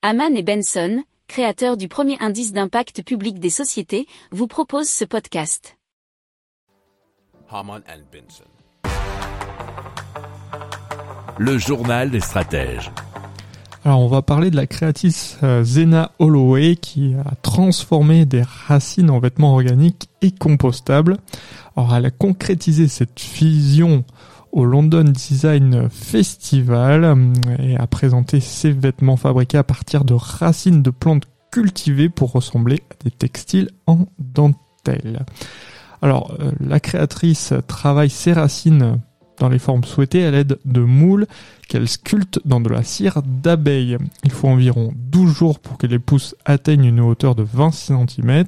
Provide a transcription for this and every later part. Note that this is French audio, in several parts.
Haman et Benson, créateurs du premier indice d'impact public des sociétés, vous proposent ce podcast. Haman and Benson. Le journal des stratèges. Alors on va parler de la créatrice euh, Zena Holloway qui a transformé des racines en vêtements organiques et compostables. Alors elle a concrétisé cette vision au London Design Festival et a présenté ses vêtements fabriqués à partir de racines de plantes cultivées pour ressembler à des textiles en dentelle. Alors euh, la créatrice travaille ses racines dans les formes souhaitées à l'aide de moules qu'elle sculpte dans de la cire d'abeille. Il faut environ 12 jours pour que les pousses atteignent une hauteur de 20 cm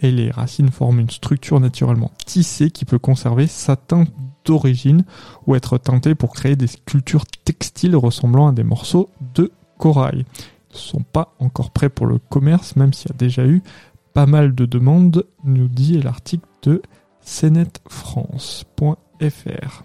et les racines forment une structure naturellement tissée qui peut conserver sa teinte d'origine ou être teintée pour créer des sculptures textiles ressemblant à des morceaux de corail. Ils ne sont pas encore prêts pour le commerce même s'il y a déjà eu pas mal de demandes, nous dit l'article de cnetfrance.fr.